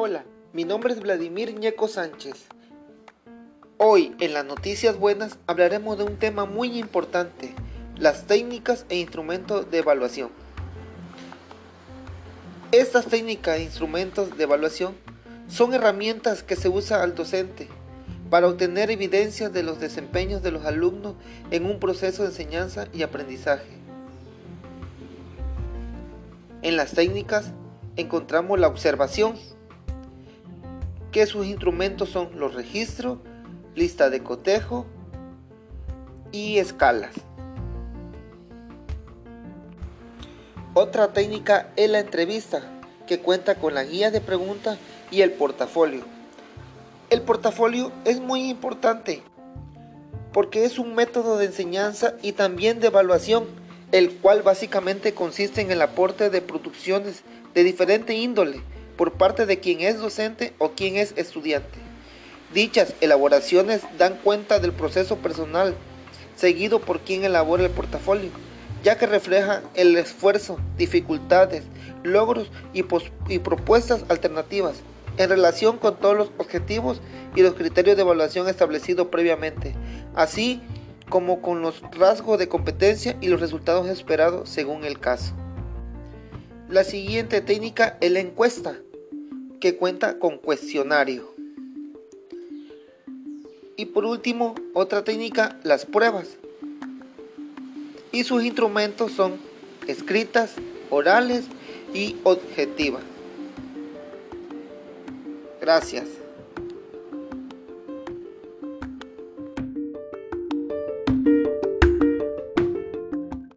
Hola, mi nombre es Vladimir Ñeco Sánchez. Hoy en las noticias buenas hablaremos de un tema muy importante, las técnicas e instrumentos de evaluación. Estas técnicas e instrumentos de evaluación son herramientas que se usa al docente para obtener evidencias de los desempeños de los alumnos en un proceso de enseñanza y aprendizaje. En las técnicas encontramos la observación, que sus instrumentos son los registros, lista de cotejo y escalas. Otra técnica es la entrevista, que cuenta con la guía de preguntas y el portafolio. El portafolio es muy importante porque es un método de enseñanza y también de evaluación, el cual básicamente consiste en el aporte de producciones de diferente índole por parte de quien es docente o quien es estudiante. Dichas elaboraciones dan cuenta del proceso personal seguido por quien elabora el portafolio, ya que refleja el esfuerzo, dificultades, logros y, y, propuestas alternativas en relación con todos los objetivos y los criterios de evaluación establecidos previamente, así como con los rasgos de competencia y los resultados esperados según el caso. La siguiente técnica es la encuesta que cuenta con cuestionario. Y por último, otra técnica, las pruebas. Y sus instrumentos son escritas, orales y objetivas. Gracias.